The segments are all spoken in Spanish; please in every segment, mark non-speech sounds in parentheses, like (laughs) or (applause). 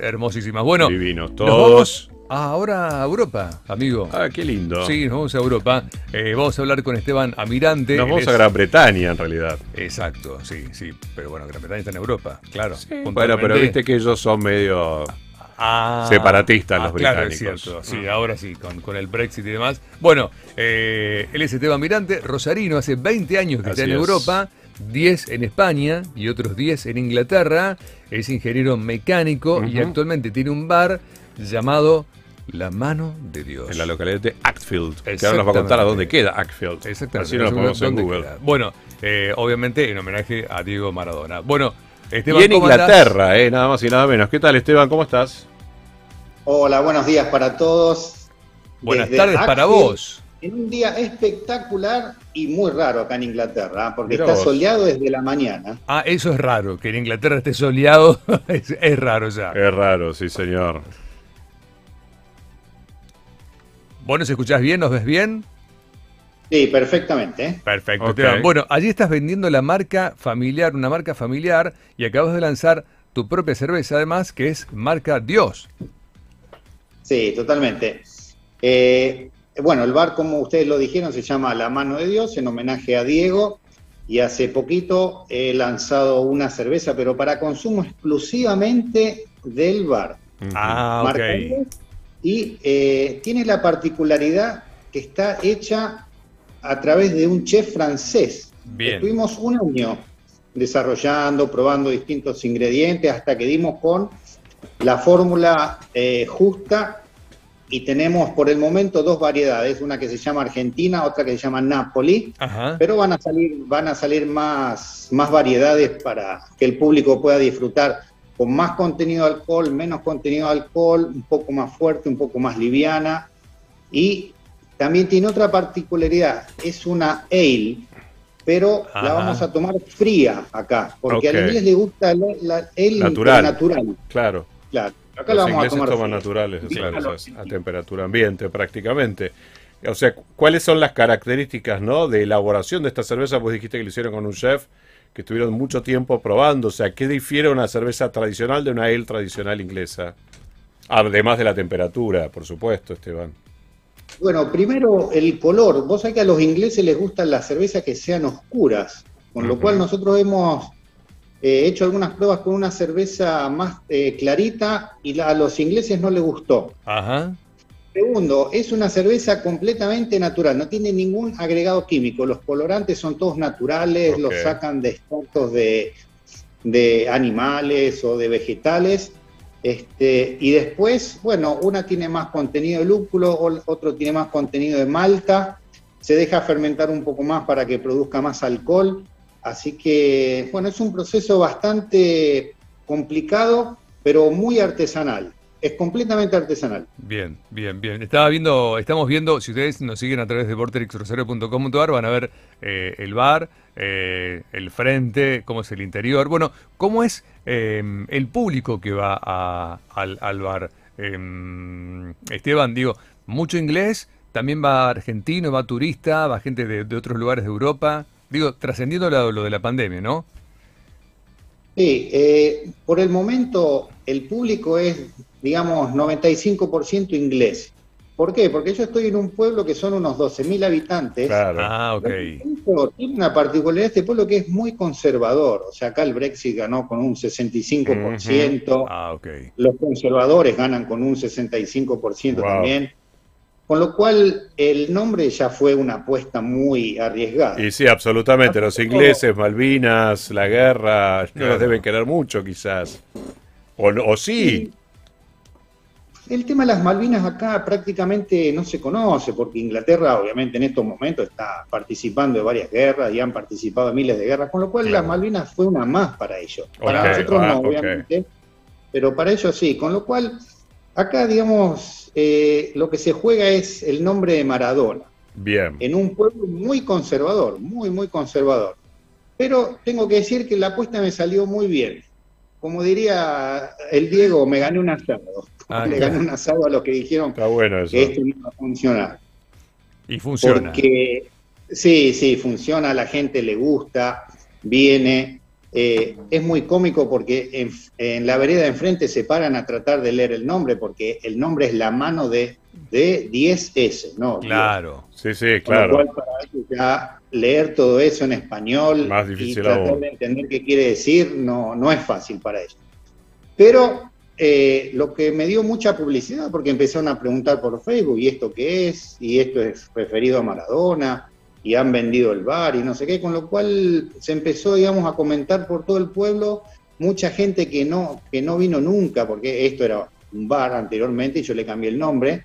Hermosísimas. Bueno, Divino. nos Todos. ahora a Europa, amigo. Ah, qué lindo. Sí, nos vamos a Europa. Eh, vamos a hablar con Esteban Amirante. Nos vamos es- a Gran Bretaña, en realidad. Exacto, sí, sí. Pero bueno, Gran Bretaña está en Europa, claro. Bueno, Puntualmente- pero viste que ellos son medio. Ah, separatistas los Claro, es británicos. cierto. Sí, Mm. ahora sí, con, con el Brexit y demás. Bueno, eh, él es Esteban Mirante, rosarino, hace 20 años que está en es. Europa, 10 en España y otros 10 en Inglaterra. Es ingeniero mecánico y actualmente tiene un bar llamado La Mano de Dios. En la localidad de Ackfield. Que ahora nos va a contar a dónde queda Ackfield. Exactamente. Así lo ponemos en ¿Dónde Google. queda? Bueno, eh, obviamente en homenaje a Diego Maradona. Bueno, Y Esteban, en ¿cómo andás? Inglaterra, eh, nada más y nada menos. ¿Qué tal, Esteban? ¿Cómo estás? Hola, buenos días para todos. Buenas Desde tardes para vos. En un día espectacular y muy raro acá en Inglaterra, ¿eh? porque Mirá está vos. soleado desde la mañana. Ah, eso es raro, que en Inglaterra esté soleado, (laughs) es, es raro ya. Es raro, sí, señor. ¿Vos nos escuchás bien? ¿Nos ves bien? Sí, perfectamente. ¿eh? Perfecto. Bueno, allí estás vendiendo la marca familiar, una marca familiar, y acabas de lanzar tu propia cerveza, además, que es marca Dios. Sí, totalmente. Eh, bueno, el bar, como ustedes lo dijeron, se llama La Mano de Dios, en homenaje a Diego. Y hace poquito he lanzado una cerveza, pero para consumo exclusivamente del bar. Ah, ok. Y eh, tiene la particularidad que está hecha a través de un chef francés. Bien. Estuvimos un año desarrollando, probando distintos ingredientes hasta que dimos con la fórmula eh, justa y tenemos por el momento dos variedades, una que se llama Argentina, otra que se llama Napoli, Ajá. pero van a salir, van a salir más, más variedades para que el público pueda disfrutar con más contenido de alcohol, menos contenido de alcohol, un poco más fuerte, un poco más liviana. Y también tiene otra particularidad, es una ale, pero Ajá. la vamos a tomar fría acá, porque Ok. al inglés le gusta la, la ale Natural. natural. Claro. Claro. Acá Los vamos a ingleses tomar toman naturales, claro, a a temperatura ambiente prácticamente. O sea, ¿cuáles son las características ¿no? de elaboración de esta cerveza? Pues dijiste que lo hicieron con un chef, que estuvieron mucho tiempo probando. O sea, ¿qué difiere una cerveza tradicional de una ale tradicional inglesa? Además de la temperatura, por supuesto, Esteban. Bueno, primero el color. Vos sabés que a los ingleses les gustan las cervezas que sean oscuras, con lo cual nosotros hemos eh, hecho algunas pruebas con una cerveza más eh, clarita y la- a los ingleses no les gustó. Ajá. Segundo, es una cerveza completamente natural, no tiene ningún agregado químico. Los colorantes son todos naturales, los sacan de extractos de, de animales o de vegetales. Este, y después, bueno, una tiene más contenido de lúpulo, otro tiene más contenido de malta. Se deja fermentar un poco más para que produzca más alcohol. Así que, bueno, es un proceso bastante complicado, pero muy artesanal. Es completamente artesanal. Bien, bien, bien. Estaba viendo, estamos viendo, si ustedes nos siguen a través de vortexrosario.com.ar, van a ver eh, el bar, eh, el frente, cómo es el interior. Bueno, cómo es eh, el público que va al, al bar. Eh, Esteban, digo, mucho inglés, también va argentino, va turista, va gente de otros lugares de Europa. Digo, trascendiendo lo, lo de la pandemia, ¿no? Sí, eh, por el momento el público es, digamos, 95% inglés. ¿Por qué? Porque yo estoy en un pueblo que son unos 12.000 habitantes. Claro. Ah, ok. Pero Tiene una particularidad este pueblo que es muy conservador. O sea, acá el Brexit ganó con un 65%. Ah, ok. Los conservadores ganan con un 65% Wow. también. Con lo cual, el nombre ya fue una apuesta muy arriesgada. Y sí, absolutamente. Los ingleses, Malvinas, la guerra, no Claro. los deben querer mucho, quizás. O, no- o sí. El tema de las Malvinas acá prácticamente no se conoce, porque Inglaterra obviamente en estos momentos está participando de varias guerras y han participado en miles de guerras, con lo cual Claro. las Malvinas fue una más para ellos. Para nosotros ah, no, ok. obviamente, pero para ellos sí. Con lo cual, acá, digamos, eh, lo que se juega es el nombre de Maradona, Bien. en un pueblo muy conservador, muy, muy conservador. Pero tengo que decir que la apuesta me salió muy bien. Como diría el Diego, me gané un asado. Ah, (laughs) Le gané un asado a los que dijeron bueno eso. que esto no iba a funcionar. Y funciona. Porque sí, sí, funciona, a la gente le gusta, viene. Eh, es muy cómico porque en, la vereda de enfrente se paran a tratar de leer el nombre porque el nombre es la mano de, de 10S, ¿no? Claro, sí, sí, claro. para ellos ya leer todo eso en español Más difícil y tratar de entender qué quiere decir no, no es fácil para ellos. Pero eh, lo que me dio mucha publicidad porque empezaron a preguntar por Facebook, ¿y esto qué es? ¿Y esto es referido a Maradona? Y han vendido el bar y no sé qué, con lo cual se empezó, digamos, a comentar por todo el pueblo, mucha gente que no, que no vino nunca, porque esto era un bar anteriormente y yo le cambié el nombre,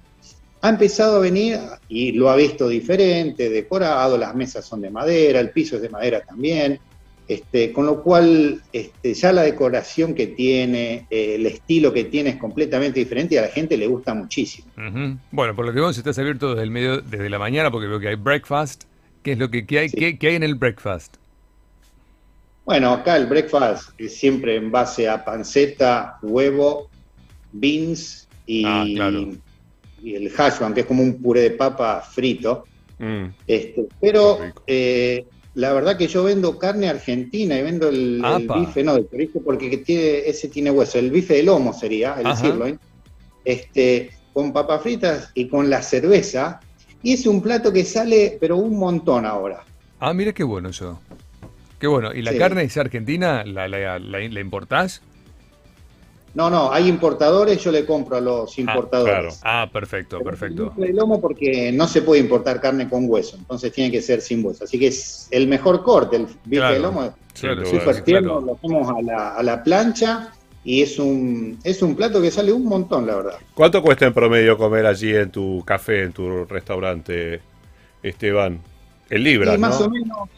ha empezado a venir y lo ha visto diferente, decorado, las mesas son de madera, el piso es de madera también, este, con lo cual este, ya la decoración que tiene, eh, el estilo que tiene es completamente diferente y a la gente le gusta muchísimo. Bueno, por lo que vemos estás abierto desde el medio, desde la mañana porque veo que hay breakfast, ¿Qué es lo que hay, ¿qué, hay en el breakfast? Bueno, acá el breakfast es siempre en base a panceta, huevo, beans y, ah, y el hashwan, que es como un puré de papa frito. Mm. Este, pero eh, la verdad que yo vendo carne argentina y vendo el, bife, no, el chorizo, porque tiene, ese tiene hueso. El bife de lomo sería, el sirloin. Este, con papas fritas y con la cerveza, y es un plato que sale, pero un montón ahora. Ah, mire qué bueno eso. Qué bueno. ¿Y la carne es argentina? ¿La, la, importás? No, no, hay importadores, yo le compro a los ah, importadores. Ah, perfecto, perfecto. El lomo porque no se puede importar carne con hueso, entonces tiene que ser sin hueso. Así que es el mejor corte, el bife de lomo. Claro, súper tierno, lo hacemos a la, a la plancha y es un, es un plato que sale un montón, la verdad. ¿Cuánto cuesta en promedio comer allí en tu café, en tu restaurante, Esteban? En libras, más o menos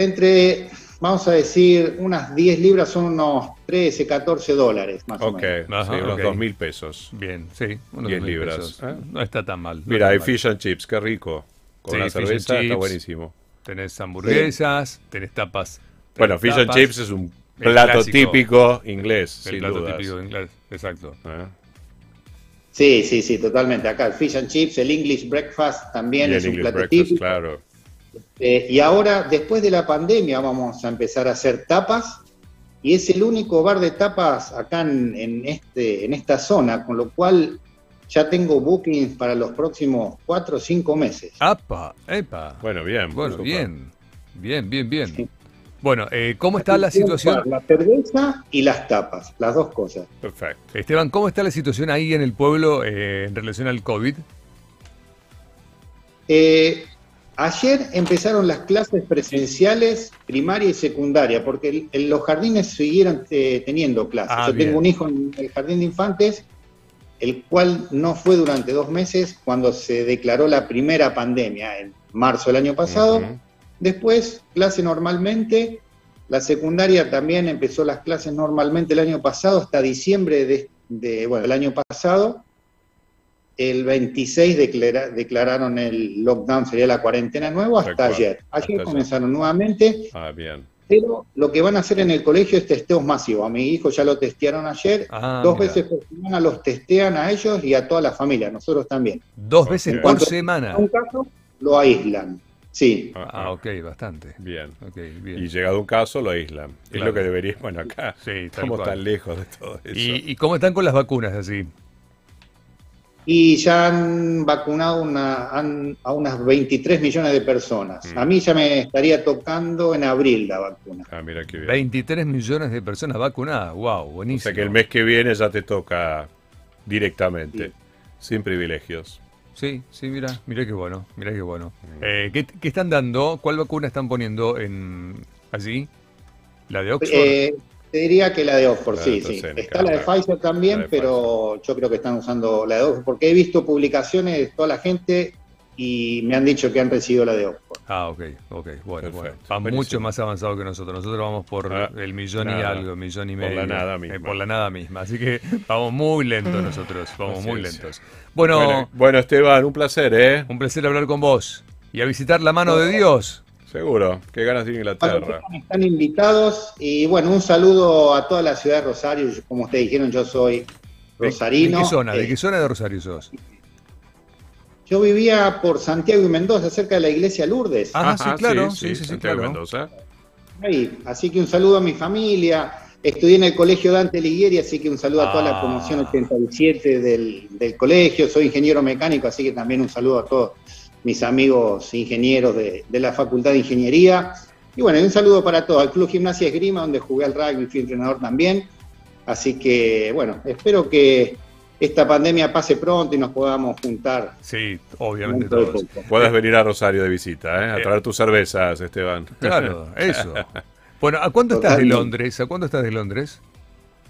entre, vamos a decir, unas 10 libras son unos 13, 14 dólares, más o menos. Ok, unos 2 mil pesos. Bien, sí, unos 10 libras. ¿eh? No está tan mal. Mira, hay fish and chips, qué rico. Con la cerveza está buenísimo. Tenés hamburguesas, tenés tapas. bueno, fish and chips es un plato típico inglés. El plato típico inglés, exacto. ¿Eh? Sí, sí, sí, totalmente. Acá el fish and chips, el English breakfast también es un plato típico. Claro. Eh, y ahora, después de la pandemia, vamos a empezar a hacer tapas. Y es el único bar de tapas acá en, este, en esta zona, con lo cual ya tengo bookings para los próximos cuatro o cinco meses. ¡Apa! ¡Epa! Bueno, bien. Bueno, bien. Bien, bien, bien. Bueno, eh, ¿cómo está la situación? La cerveza y las tapas, las dos cosas. Perfecto. Esteban, ¿cómo está la situación ahí en el pueblo eh, en relación al COVID? Eh, ayer empezaron las clases presenciales primaria y secundaria, porque los jardines siguieron teniendo clases. Ah, Yo tengo un hijo en el jardín de infantes, el cual no fue durante dos meses cuando se declaró la primera pandemia, en marzo del año pasado. Después, clase normalmente. La secundaria también empezó las clases normalmente el año pasado, hasta diciembre de, bueno, el año pasado. El 26 declararon el lockdown, sería la cuarentena nueva, hasta ayer. Ayer comenzaron nuevamente. Ah, bien. Pero lo que van a hacer en el colegio es testeos masivos. A mi hijo ya lo testearon ayer. Ah, dos veces por semana los testean a ellos y a toda la familia, nosotros también. Dos veces por semana. En un caso, lo aíslan. Sí. Ah, ah, ok, bastante. Bien. Y llegado un caso, lo aíslan. Es lo que debería. Bueno, acá sí, estamos tan lejos de todo eso. ¿Y, cómo están con las vacunas así? Y ya han vacunado a unas 23 millones de personas. Mm. A mí ya me estaría tocando en abril la vacuna. Ah, mira qué bien. 23 millones de personas vacunadas. Wow, buenísimo. O sea que el mes que viene ya te toca directamente, sin privilegios. Sí, sí, mira, mira qué bueno, mira qué bueno. Eh, ¿qué, están dando? ¿Cuál vacuna están poniendo en allí? ¿La de Oxford? Eh, te diría que la de Oxford, sí, sí. Está la de Pfizer también, pero yo creo que están usando la de Oxford, porque he visto publicaciones de toda la gente y me han dicho que han recibido la de Oxford. Ah, ok, ok, bueno, bueno. Va mucho más avanzado que nosotros. Nosotros vamos por ah, el millón y algo, millón y medio. Por la nada misma. Eh, por la nada misma. Así que vamos muy lentos nosotros, vamos muy lentos. Bueno, bueno, Esteban, un placer, ¿eh? Un placer hablar con vos y a visitar la mano de Dios. Seguro, qué ganas de Inglaterra. Están invitados y bueno, un saludo a toda la ciudad de Rosario. Como ustedes dijeron, yo soy rosarino. ¿De qué zona? ¿De qué zona de Rosario sos? Yo vivía por Santiago y Mendoza, cerca de la iglesia Lourdes. Ah, sí, claro. Sí, sí, sí, Santiago y Mendoza. ahí. Así que un saludo a mi familia. Estudié en el colegio Dante Alighieri, así que un saludo a toda la Ah. promoción 87 del, del colegio. Soy ingeniero mecánico, así que también un saludo a todos mis amigos ingenieros de, de la Facultad de Ingeniería. Y bueno, y un saludo para todos. Al Club Gimnasia Esgrima, donde jugué al rugby, fui entrenador también. Así que, bueno, espero que esta pandemia pase pronto y nos podamos juntar. Sí, obviamente todos. poco. Puedes venir a Rosario de visita, ¿eh? a Eh. traer tus cervezas, Esteban. Claro, (laughs) eso. Bueno, ¿a cuánto estás de. Londres? ¿A cuánto estás de Londres?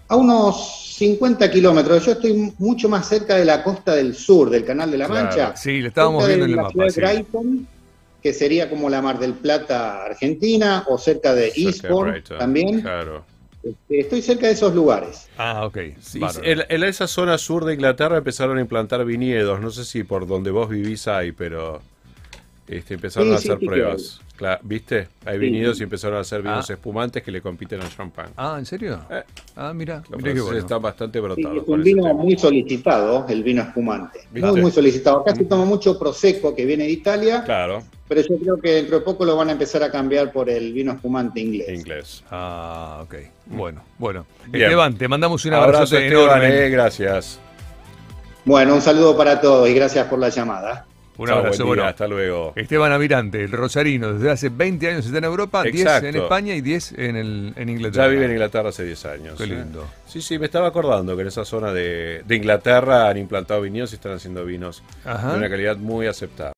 A unos 50 kilómetros. Yo estoy mucho más cerca de la costa del sur, del Canal de la Claro, Mancha. Sí, le estábamos viendo en el la mapa. ciudad sí. de Brighton, que sería como la Mar del Plata argentina, o cerca de Eastbourne también. Claro. Este, Estoy cerca de esos lugares. Ah, ok. Sí, en, en esa zona sur de Inglaterra empezaron a implantar viñedos. No sé si por donde vos vivís hay, pero este, empezaron Sí, a sí, hacer sí pruebas. Cla- ¿Viste? Hay Sí. viñedos y empezaron a hacer vinos Ah. espumantes que le compiten al champán. Ah, ¿en serio? Eh, Ah, mira, bueno. están bastante Sí, brotados. es con un vino muy solicitado, el vino espumante. ¿Viste? Muy, muy solicitado. Acá se toma mucho Prosecco, que viene de Italia, Claro, pero yo creo que dentro de poco lo van a empezar a cambiar por el vino espumante inglés. inglés. Ah, ok. Bueno, bueno. Bien. Esteban, te mandamos un Abrazo, abrazo Esteban, enorme. eh, gracias. Bueno, un saludo para todos y gracias por la llamada. Un abrazo. día, Bueno, hasta luego. Esteban Amirante, el rosarino, desde hace 20 años está en Europa, 10 Exacto. en España y 10 en, el, en Inglaterra. Ya vive en Inglaterra hace 10 años. Qué eh. lindo. Sí, sí, me estaba acordando que en esa zona de, de Inglaterra han implantado viñedos y están haciendo vinos Ajá. de una calidad muy aceptable.